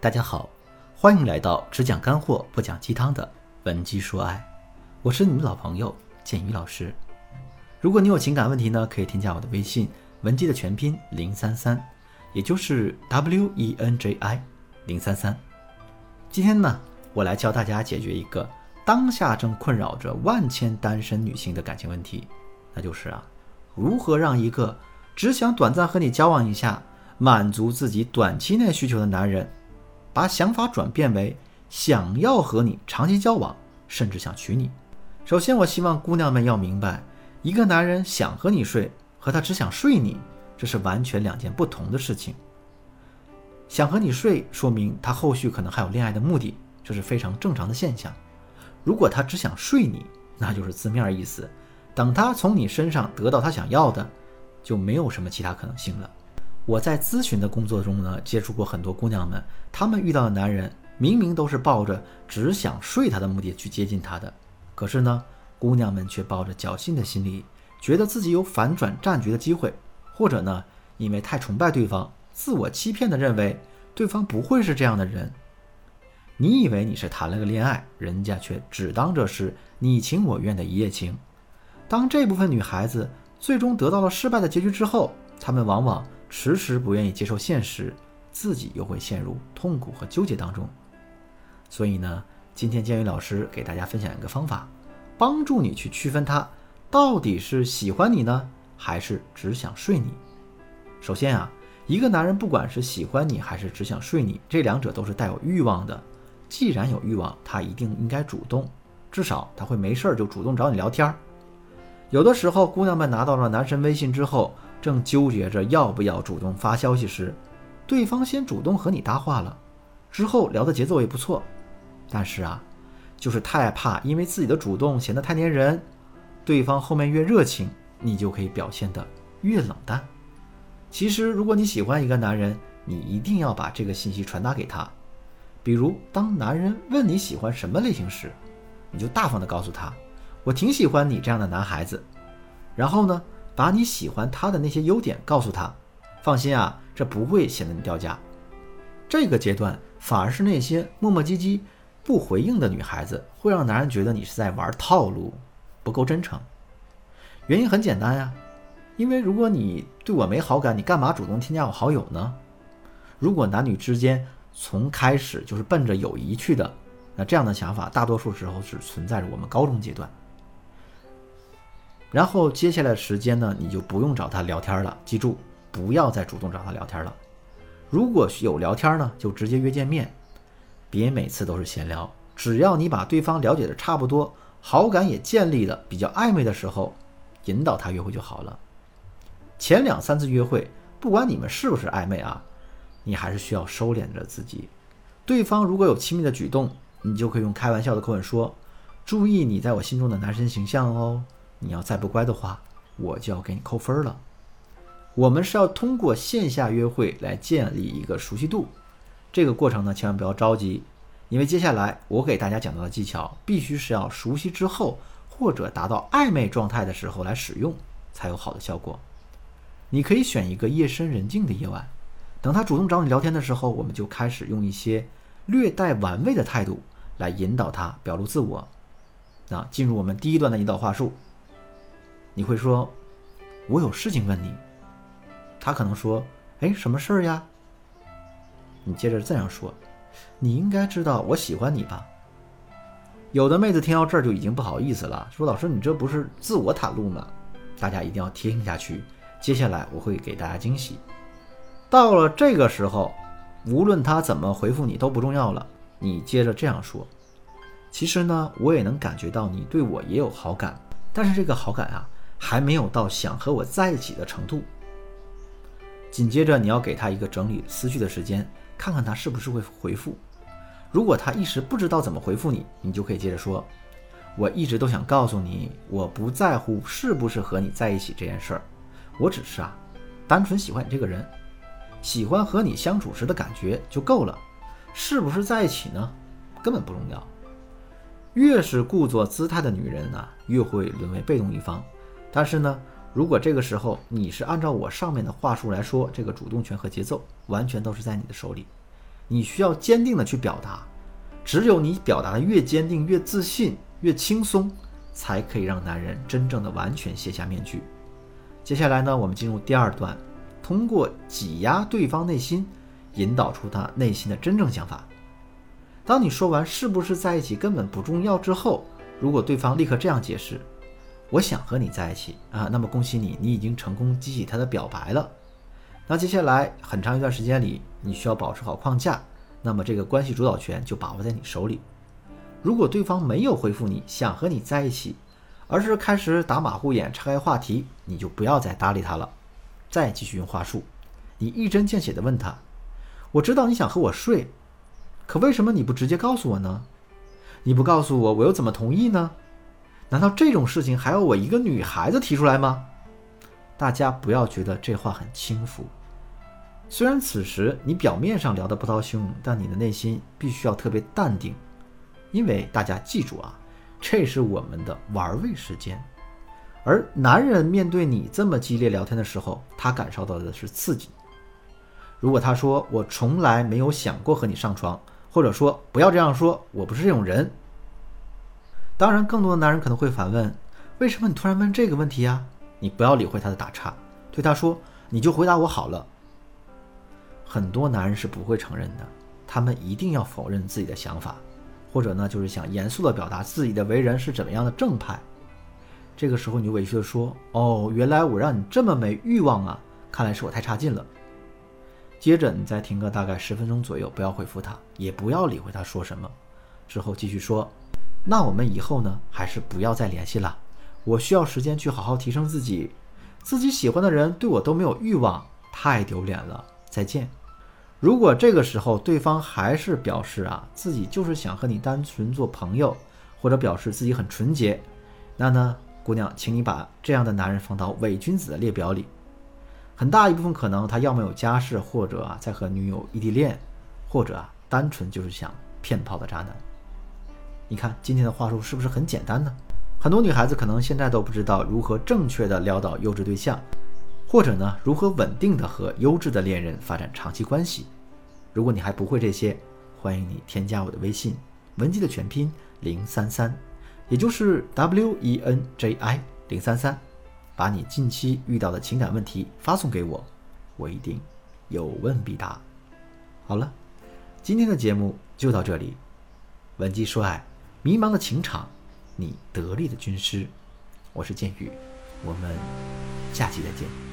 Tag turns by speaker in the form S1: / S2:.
S1: 大家好，欢迎来到只讲干货不讲鸡汤的文姬说爱，我是你们老朋友建宇老师。如果你有情感问题呢，可以添加我的微信文姬的全拼零三三，也就是 W E N J I 零三三。今天呢，我来教大家解决一个当下正困扰着万千单身女性的感情问题，那就是啊，如何让一个只想短暂和你交往一下。满足自己短期内需求的男人，把想法转变为想要和你长期交往，甚至想娶你。首先，我希望姑娘们要明白，一个男人想和你睡，和他只想睡你，这是完全两件不同的事情。想和你睡，说明他后续可能还有恋爱的目的，这是非常正常的现象。如果他只想睡你，那就是字面意思。等他从你身上得到他想要的，就没有什么其他可能性了。我在咨询的工作中呢，接触过很多姑娘们，她们遇到的男人明明都是抱着只想睡她的目的去接近她的，可是呢，姑娘们却抱着侥幸的心理，觉得自己有反转战局的机会，或者呢，因为太崇拜对方，自我欺骗的认为对方不会是这样的人。你以为你是谈了个恋爱，人家却只当这是你情我愿的一夜情。当这部分女孩子最终得到了失败的结局之后，她们往往。迟迟不愿意接受现实，自己又会陷入痛苦和纠结当中。所以呢，今天建宇老师给大家分享一个方法，帮助你去区分他到底是喜欢你呢，还是只想睡你。首先啊，一个男人不管是喜欢你还是只想睡你，这两者都是带有欲望的。既然有欲望，他一定应该主动，至少他会没事儿就主动找你聊天儿。有的时候，姑娘们拿到了男神微信之后，正纠结着要不要主动发消息时，对方先主动和你搭话了，之后聊的节奏也不错。但是啊，就是太怕因为自己的主动显得太粘人，对方后面越热情，你就可以表现得越冷淡。其实，如果你喜欢一个男人，你一定要把这个信息传达给他。比如，当男人问你喜欢什么类型时，你就大方地告诉他。我挺喜欢你这样的男孩子，然后呢，把你喜欢他的那些优点告诉他。放心啊，这不会显得你掉价。这个阶段反而是那些磨磨唧唧、不回应的女孩子，会让男人觉得你是在玩套路，不够真诚。原因很简单呀，因为如果你对我没好感，你干嘛主动添加我好友呢？如果男女之间从开始就是奔着友谊去的，那这样的想法大多数时候是存在着我们高中阶段。然后接下来的时间呢，你就不用找他聊天了。记住，不要再主动找他聊天了。如果有聊天呢，就直接约见面，别每次都是闲聊。只要你把对方了解的差不多，好感也建立了，比较暧昧的时候，引导他约会就好了。前两三次约会，不管你们是不是暧昧啊，你还是需要收敛着自己。对方如果有亲密的举动，你就可以用开玩笑的口吻说：“注意你在我心中的男神形象哦。”你要再不乖的话，我就要给你扣分了。我们是要通过线下约会来建立一个熟悉度，这个过程呢，千万不要着急，因为接下来我给大家讲到的技巧，必须是要熟悉之后或者达到暧昧状态的时候来使用，才有好的效果。你可以选一个夜深人静的夜晚，等他主动找你聊天的时候，我们就开始用一些略带玩味的态度来引导他表露自我。那进入我们第一段的引导话术。你会说：“我有事情问你。”他可能说：“哎，什么事儿呀？”你接着这样说：“你应该知道我喜欢你吧？”有的妹子听到这儿就已经不好意思了，说：“老师，你这不是自我袒露吗？”大家一定要听下去，接下来我会给大家惊喜。到了这个时候，无论他怎么回复你都不重要了。你接着这样说：“其实呢，我也能感觉到你对我也有好感，但是这个好感啊。”还没有到想和我在一起的程度。紧接着，你要给他一个整理思绪的时间，看看他是不是会回复。如果他一时不知道怎么回复你，你就可以接着说：“我一直都想告诉你，我不在乎是不是和你在一起这件事儿，我只是啊，单纯喜欢你这个人，喜欢和你相处时的感觉就够了。是不是在一起呢？根本不重要。越是故作姿态的女人呢，越会沦为被动一方。”但是呢，如果这个时候你是按照我上面的话术来说，这个主动权和节奏完全都是在你的手里。你需要坚定的去表达。只有你表达的越坚定、越自信、越轻松，才可以让男人真正的完全卸下面具。接下来呢，我们进入第二段，通过挤压对方内心，引导出他内心的真正想法。当你说完是不是在一起根本不重要之后，如果对方立刻这样解释：“我想和你在一起啊”，那么恭喜你，你已经成功激起他的表白了。那接下来很长一段时间里，你需要保持好框架。那么这个关系主导权就把握在你手里。如果对方没有回复你想和你在一起，而是开始打马虎眼、岔开话题，你就不要再搭理他了。再继续用话术，你一针见血地问他：“我知道你想和我睡，可为什么你不直接告诉我呢？你不告诉我，我又怎么同意呢？难道这种事情还要我一个女孩子提出来吗？”大家不要觉得这话很轻浮。虽然此时你表面上聊得波涛汹涌，但你的内心必须要特别淡定，因为大家记住啊，这是我们的玩味时间。而男人面对你这么激烈聊天的时候，他感受到的是刺激。如果他说“我从来没有想过和你上床”，或者说“不要这样说，我不是这种人”，当然，更多的男人可能会反问：“为什么你突然问这个问题呀？”你不要理会他的打岔，对他说：“你就回答我好了。”很多男人是不会承认的，他们一定要否认自己的想法，或者呢，就是想严肃地表达自己的为人是怎么样的正派。这个时候，你就委屈地说：“哦，原来我让你这么没欲望啊，看来是我太差劲了。”接着你再停个大概十分钟左右，不要回复他，也不要理会他说什么，之后继续说：“那我们以后呢，还是不要再联系了。我需要时间去好好提升自己，自己喜欢的人对我都没有欲望，太丢脸了。再见。”如果这个时候对方还是表示啊自己就是想和你单纯做朋友，或者表示自己很纯洁，那呢，姑娘，请你把这样的男人放到伪君子的列表里。很大一部分可能他要么有家室，或者啊在和女友异地恋，或者啊单纯就是想骗炮的渣男。你看今天的话术是不是很简单呢？很多女孩子可能现在都不知道如何正确的撩到优质对象。或者呢，如何稳定的和优质的恋人发展长期关系？如果你还不会这些，欢迎你添加我的微信，文姬的全拼零三三，也就是 W E N J I 零三三，把你近期遇到的情感问题发送给我，我一定有问必答。好了，今天的节目就到这里，文姬说爱，迷茫的情场，你得力的军师，我是剑宇，我们下期再见。